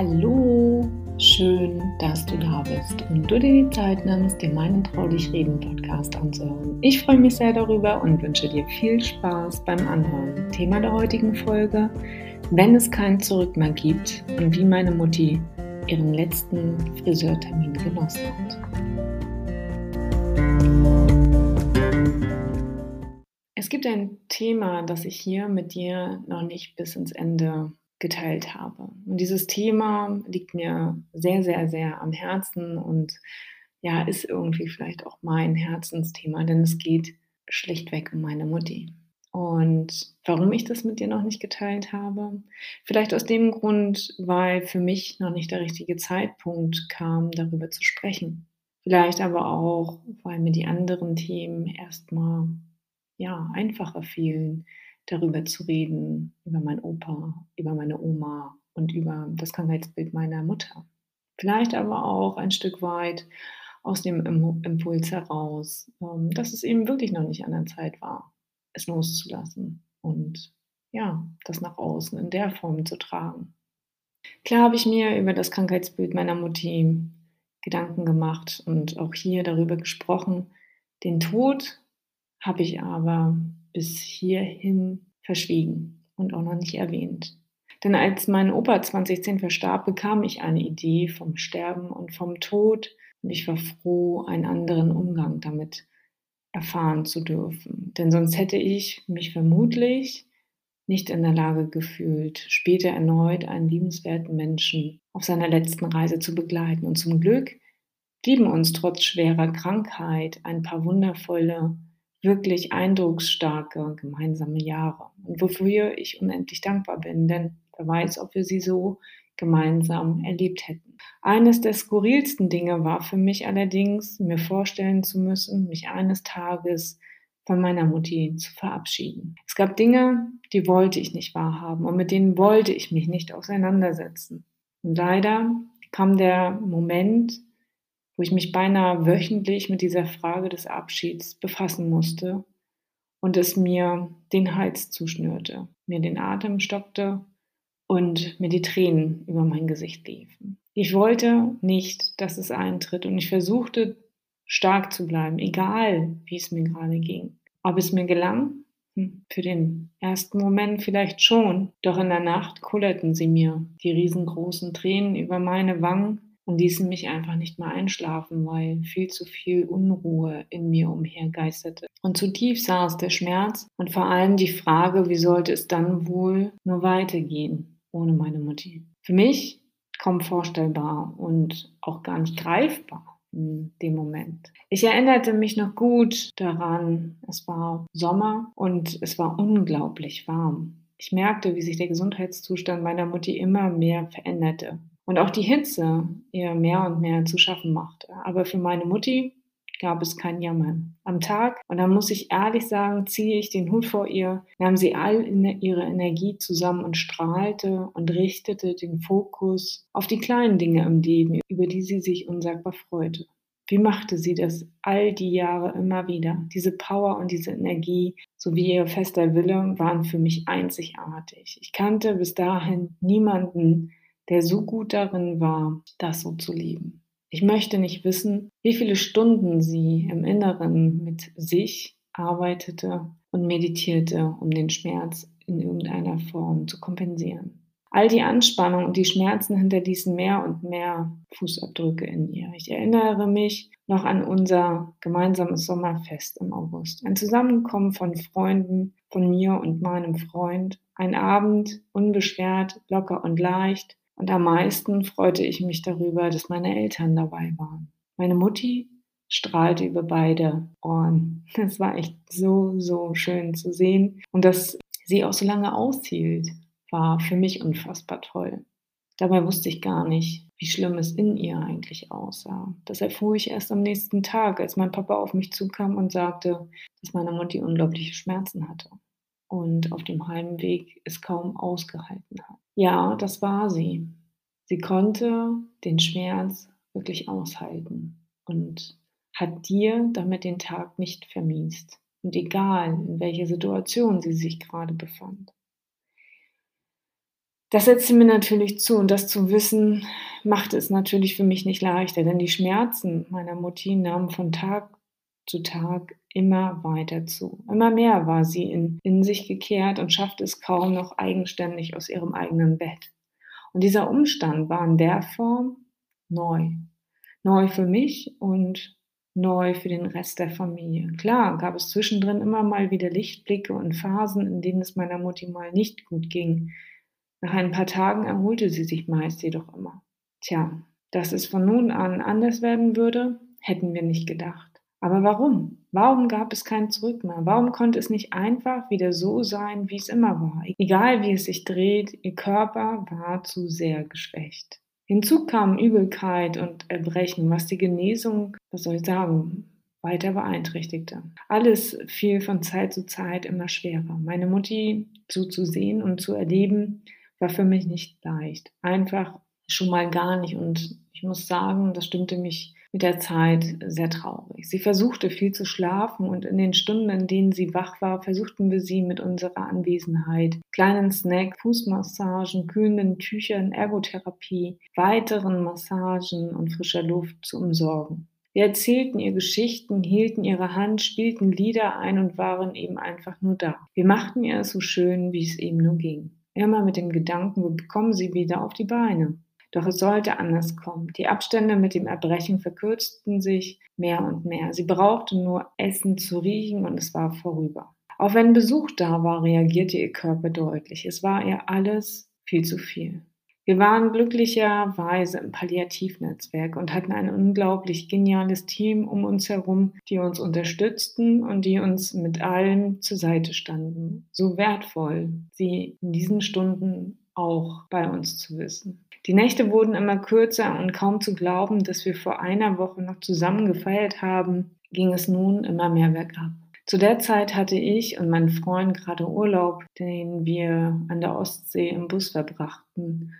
Hallo, schön, dass du da bist und du dir die Zeit nimmst, dir meinen Traulich Reden Podcast anzuhören. Ich freue mich sehr darüber und wünsche dir viel Spaß beim Anhören. Thema der heutigen Folge, wenn es kein Zurück mehr gibt und wie meine Mutti ihren letzten Friseurtermin genossen hat. Es gibt ein Thema, das ich hier mit dir noch nicht bis ins Ende geteilt habe. Und dieses Thema liegt mir sehr, sehr, sehr am Herzen und ja, ist irgendwie vielleicht auch mein Herzensthema, denn es geht schlichtweg um meine Mutti. Und warum ich das mit dir noch nicht geteilt habe? Vielleicht aus dem Grund, weil für mich noch nicht der richtige Zeitpunkt kam, darüber zu sprechen. Vielleicht aber auch, weil mir die anderen Themen erstmal ja, einfacher fielen, darüber zu reden, über meinen Opa, über meine Oma und über das Krankheitsbild meiner Mutter. Vielleicht aber auch ein Stück weit aus dem Impuls heraus, ähm, dass es eben wirklich noch nicht an der Zeit war, es loszulassen und ja, das nach außen in der Form zu tragen. Klar habe ich mir über das Krankheitsbild meiner Mutti Gedanken gemacht und auch hier darüber gesprochen. Den Tod habe ich aber bis hierhin verschwiegen und auch noch nicht erwähnt. Denn als mein Opa 2010 verstarb, bekam ich eine Idee vom Sterben und vom Tod und ich war froh, einen anderen Umgang damit erfahren zu dürfen. Denn sonst hätte ich mich vermutlich nicht in der Lage gefühlt, später erneut einen liebenswerten Menschen auf seiner letzten Reise zu begleiten. Und zum Glück blieben uns trotz schwerer Krankheit ein paar wundervolle wirklich eindrucksstarke gemeinsame Jahre und wofür ich unendlich dankbar bin, denn wer weiß, ob wir sie so gemeinsam erlebt hätten. Eines der skurrilsten Dinge war für mich allerdings, mir vorstellen zu müssen, mich eines Tages von meiner Mutti zu verabschieden. Es gab Dinge, die wollte ich nicht wahrhaben und mit denen wollte ich mich nicht auseinandersetzen. Und leider kam der Moment, wo ich mich beinahe wöchentlich mit dieser Frage des Abschieds befassen musste und es mir den Hals zuschnürte, mir den Atem stockte und mir die Tränen über mein Gesicht liefen. Ich wollte nicht, dass es eintritt und ich versuchte stark zu bleiben, egal wie es mir gerade ging. Ob es mir gelang? Hm, für den ersten Moment vielleicht schon, doch in der Nacht kullerten sie mir, die riesengroßen Tränen über meine Wangen und ließen mich einfach nicht mehr einschlafen, weil viel zu viel Unruhe in mir umhergeisterte. Und zu tief saß der Schmerz und vor allem die Frage, wie sollte es dann wohl nur weitergehen ohne meine Mutti. Für mich kaum vorstellbar und auch gar nicht greifbar in dem Moment. Ich erinnerte mich noch gut daran, es war Sommer und es war unglaublich warm. Ich merkte, wie sich der Gesundheitszustand meiner Mutti immer mehr veränderte und auch die Hitze ihr mehr und mehr zu schaffen machte. Aber für meine Mutti gab es kein Jammern. Am Tag, und da muss ich ehrlich sagen, ziehe ich den Hut vor ihr, nahm sie all ihre Energie zusammen und strahlte und richtete den Fokus auf die kleinen Dinge im Leben, über die sie sich unsagbar freute. Wie machte sie das all die Jahre immer wieder? Diese Power und diese Energie sowie ihr fester Wille waren für mich einzigartig. Ich kannte bis dahin niemanden, der so gut darin war, das so zu leben. Ich möchte nicht wissen, wie viele Stunden sie im Inneren mit sich arbeitete und meditierte, um den Schmerz in irgendeiner Form zu kompensieren. All die Anspannung und die Schmerzen hinterließen mehr und mehr Fußabdrücke in ihr. Ich erinnere mich noch an unser gemeinsames Sommerfest im August. Ein Zusammenkommen von Freunden, von mir und meinem Freund. Ein Abend, unbeschwert, locker und leicht, und am meisten freute ich mich darüber, dass meine Eltern dabei waren. Meine Mutti strahlte über beide Ohren. Es war echt so, so schön zu sehen. Und dass sie auch so lange aushielt, war für mich unfassbar toll. Dabei wusste ich gar nicht, wie schlimm es in ihr eigentlich aussah. Das erfuhr ich erst am nächsten Tag, als mein Papa auf mich zukam und sagte, dass meine Mutti unglaubliche Schmerzen hatte und auf dem Heimweg es kaum ausgehalten hat. Ja, das war sie. Sie konnte den Schmerz wirklich aushalten und hat dir damit den Tag nicht vermiest. Und egal, in welcher Situation sie sich gerade befand. Das setzte mir natürlich zu und das zu wissen, machte es natürlich für mich nicht leichter, denn die Schmerzen meiner Mutti nahmen von Tag zu Tag immer weiter zu. Immer mehr war sie in, in sich gekehrt und schaffte es kaum noch eigenständig aus ihrem eigenen Bett. Und dieser Umstand war in der Form neu. Neu für mich und neu für den Rest der Familie. Klar gab es zwischendrin immer mal wieder Lichtblicke und Phasen, in denen es meiner Mutti mal nicht gut ging. Nach ein paar Tagen erholte sie sich meist jedoch immer. Tja, dass es von nun an anders werden würde, hätten wir nicht gedacht. Aber warum? Warum gab es kein Zurück mehr? Warum konnte es nicht einfach wieder so sein, wie es immer war? Egal wie es sich dreht, ihr Körper war zu sehr geschwächt. Hinzu kamen Übelkeit und Erbrechen, was die Genesung, was soll ich sagen, weiter beeinträchtigte. Alles fiel von Zeit zu Zeit immer schwerer. Meine Mutti zuzusehen und zu erleben, war für mich nicht leicht. Einfach schon mal gar nicht. Und ich muss sagen, das stimmte mich mit der Zeit sehr traurig. Sie versuchte viel zu schlafen und in den Stunden, in denen sie wach war, versuchten wir sie mit unserer Anwesenheit, kleinen Snack, Fußmassagen, kühlenden Tüchern, Ergotherapie, weiteren Massagen und frischer Luft zu umsorgen. Wir erzählten ihr Geschichten, hielten ihre Hand, spielten Lieder ein und waren eben einfach nur da. Wir machten ihr es so schön, wie es eben nur ging. Immer mit dem Gedanken, wir bekommen sie wieder auf die Beine. Doch es sollte anders kommen. Die Abstände mit dem Erbrechen verkürzten sich mehr und mehr. Sie brauchte nur Essen zu riechen und es war vorüber. Auch wenn Besuch da war, reagierte ihr Körper deutlich. Es war ihr alles viel zu viel. Wir waren glücklicherweise im Palliativnetzwerk und hatten ein unglaublich geniales Team um uns herum, die uns unterstützten und die uns mit allem zur Seite standen. So wertvoll sie in diesen Stunden auch bei uns zu wissen. Die Nächte wurden immer kürzer und kaum zu glauben, dass wir vor einer Woche noch zusammen gefeiert haben, ging es nun immer mehr bergab. Zu der Zeit hatte ich und mein Freund gerade Urlaub, den wir an der Ostsee im Bus verbrachten.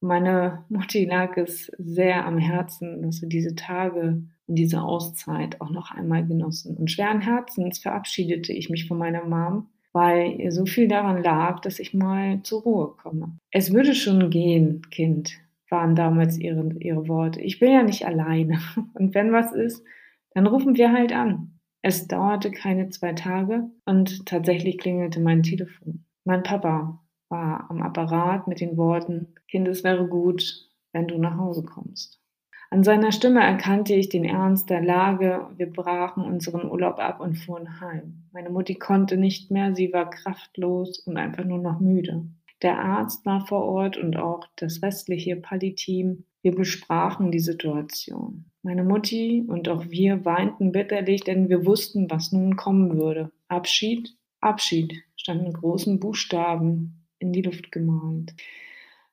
Meine Mutti lag es sehr am Herzen, dass wir diese Tage und diese Auszeit auch noch einmal genossen. Und schweren Herzens verabschiedete ich mich von meiner Mom weil so viel daran lag, dass ich mal zur Ruhe komme. Es würde schon gehen, Kind, waren damals ihre, ihre Worte. Ich bin ja nicht alleine. Und wenn was ist, dann rufen wir halt an. Es dauerte keine zwei Tage und tatsächlich klingelte mein Telefon. Mein Papa war am Apparat mit den Worten, Kind, es wäre gut, wenn du nach Hause kommst. An seiner Stimme erkannte ich den Ernst der Lage. Wir brachen unseren Urlaub ab und fuhren heim. Meine Mutti konnte nicht mehr, sie war kraftlos und einfach nur noch müde. Der Arzt war vor Ort und auch das restliche Palli-Team. Wir besprachen die Situation. Meine Mutti und auch wir weinten bitterlich, denn wir wussten, was nun kommen würde. Abschied, Abschied stand in großen Buchstaben in die Luft gemalt.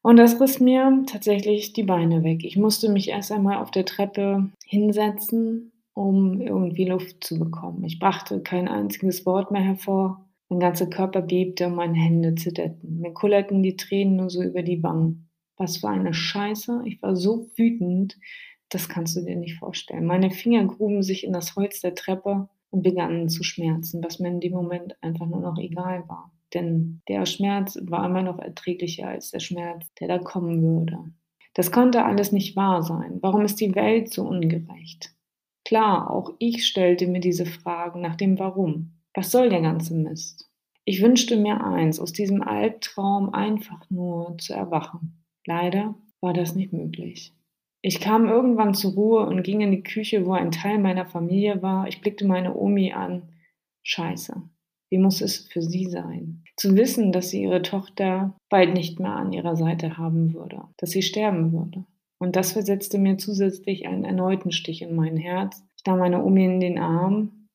Und das riss mir tatsächlich die Beine weg. Ich musste mich erst einmal auf der Treppe hinsetzen, um irgendwie Luft zu bekommen. Ich brachte kein einziges Wort mehr hervor. Mein ganzer Körper bebte und meine Hände zitterten. Mir kullerten die Tränen nur so über die Wangen. Was für eine Scheiße. Ich war so wütend, das kannst du dir nicht vorstellen. Meine Finger gruben sich in das Holz der Treppe und begannen zu schmerzen, was mir in dem Moment einfach nur noch egal war. Denn der Schmerz war immer noch erträglicher als der Schmerz, der da kommen würde. Das konnte alles nicht wahr sein. Warum ist die Welt so ungerecht? Klar, auch ich stellte mir diese Fragen nach dem Warum. Was soll der ganze Mist? Ich wünschte mir eins, aus diesem Albtraum einfach nur zu erwachen. Leider war das nicht möglich. Ich kam irgendwann zur Ruhe und ging in die Küche, wo ein Teil meiner Familie war. Ich blickte meine Omi an. Scheiße. Wie muss es für sie sein? Zu wissen, dass sie ihre Tochter bald nicht mehr an ihrer Seite haben würde, dass sie sterben würde. Und das versetzte mir zusätzlich einen erneuten Stich in mein Herz. Ich nahm meine Omi in den Arm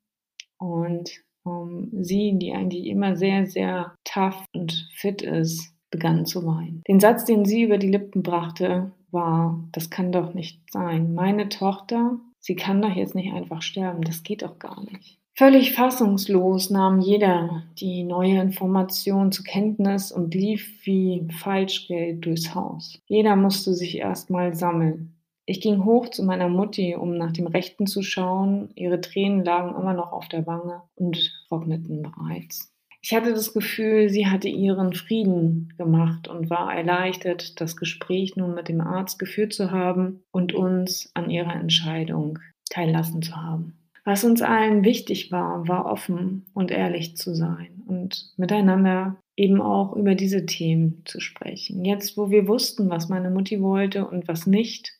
und ähm, sie, die eigentlich immer sehr, sehr tough und fit ist, begann zu weinen. Den Satz, den sie über die Lippen brachte, war, das kann doch nicht sein. Meine Tochter, sie kann doch jetzt nicht einfach sterben. Das geht doch gar nicht. Völlig fassungslos nahm jeder die neue Information zur Kenntnis und lief wie Falschgeld durchs Haus. Jeder musste sich erstmal sammeln. Ich ging hoch zu meiner Mutti, um nach dem Rechten zu schauen. Ihre Tränen lagen immer noch auf der Wange und trockneten bereits. Ich hatte das Gefühl, sie hatte ihren Frieden gemacht und war erleichtert, das Gespräch nun mit dem Arzt geführt zu haben und uns an ihrer Entscheidung teillassen zu haben. Was uns allen wichtig war, war offen und ehrlich zu sein und miteinander eben auch über diese Themen zu sprechen. Jetzt, wo wir wussten, was meine Mutti wollte und was nicht,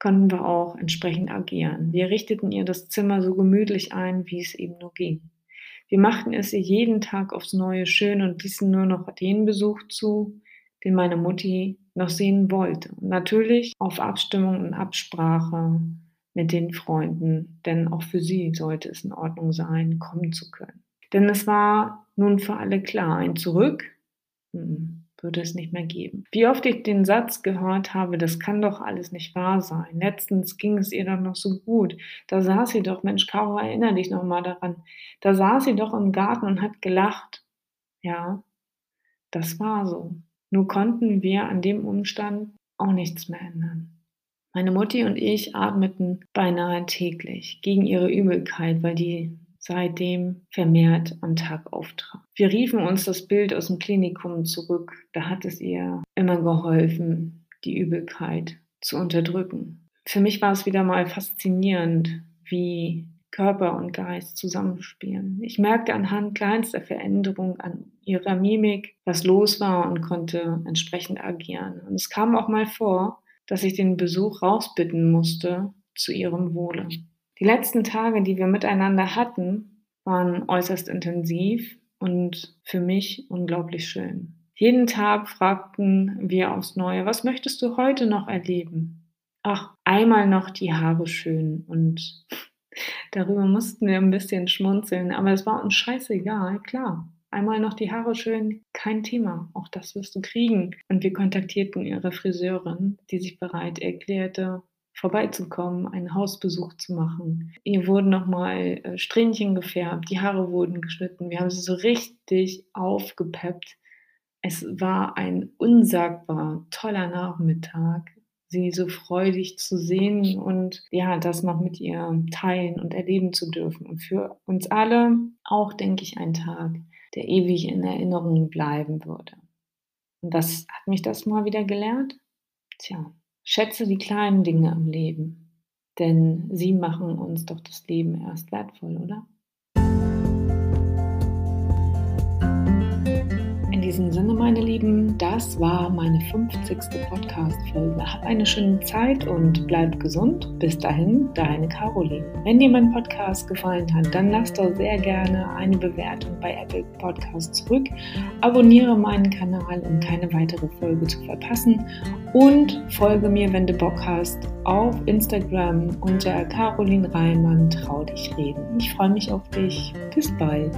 konnten wir auch entsprechend agieren. Wir richteten ihr das Zimmer so gemütlich ein, wie es eben nur ging. Wir machten es ihr jeden Tag aufs Neue schön und ließen nur noch den Besuch zu, den meine Mutti noch sehen wollte. Und natürlich auf Abstimmung und Absprache mit den Freunden, denn auch für sie sollte es in Ordnung sein, kommen zu können. Denn es war nun für alle klar, ein Zurück hm, würde es nicht mehr geben. Wie oft ich den Satz gehört habe, das kann doch alles nicht wahr sein. Letztens ging es ihr doch noch so gut. Da saß sie doch, Mensch, Caro, erinnere dich noch mal daran. Da saß sie doch im Garten und hat gelacht. Ja, das war so. Nur konnten wir an dem Umstand auch nichts mehr ändern. Meine Mutti und ich atmeten beinahe täglich gegen ihre Übelkeit, weil die seitdem vermehrt am Tag auftrat. Wir riefen uns das Bild aus dem Klinikum zurück. Da hat es ihr immer geholfen, die Übelkeit zu unterdrücken. Für mich war es wieder mal faszinierend, wie Körper und Geist zusammenspielen. Ich merkte anhand kleinster Veränderung an ihrer Mimik, was los war und konnte entsprechend agieren. Und es kam auch mal vor, dass ich den Besuch rausbitten musste zu ihrem Wohle. Die letzten Tage, die wir miteinander hatten, waren äußerst intensiv und für mich unglaublich schön. Jeden Tag fragten wir aufs Neue, was möchtest du heute noch erleben? Ach, einmal noch die Haare schön und darüber mussten wir ein bisschen schmunzeln, aber es war uns scheißegal, klar. Einmal noch die Haare schön, kein Thema. Auch das wirst du kriegen. Und wir kontaktierten ihre Friseurin, die sich bereit erklärte, vorbeizukommen, einen Hausbesuch zu machen. Ihr wurden nochmal äh, Strähnchen gefärbt, die Haare wurden geschnitten. Wir haben sie so richtig aufgepeppt. Es war ein unsagbar toller Nachmittag, sie so freudig zu sehen und ja, das noch mit ihr teilen und erleben zu dürfen. Und für uns alle auch, denke ich, ein Tag, der ewig in Erinnerung bleiben würde. Und was hat mich das mal wieder gelehrt? Tja, schätze die kleinen Dinge im Leben, denn sie machen uns doch das Leben erst wertvoll, oder? Diesem Sinne, meine Lieben, das war meine 50. Podcast-Folge. Hab eine schöne Zeit und bleib gesund. Bis dahin, deine Caroline. Wenn dir mein Podcast gefallen hat, dann lass doch sehr gerne eine Bewertung bei Apple Podcast zurück. Abonniere meinen Kanal, um keine weitere Folge zu verpassen. Und folge mir, wenn du Bock hast, auf Instagram unter Caroline Reimann. Trau dich reden. Ich freue mich auf dich. Bis bald.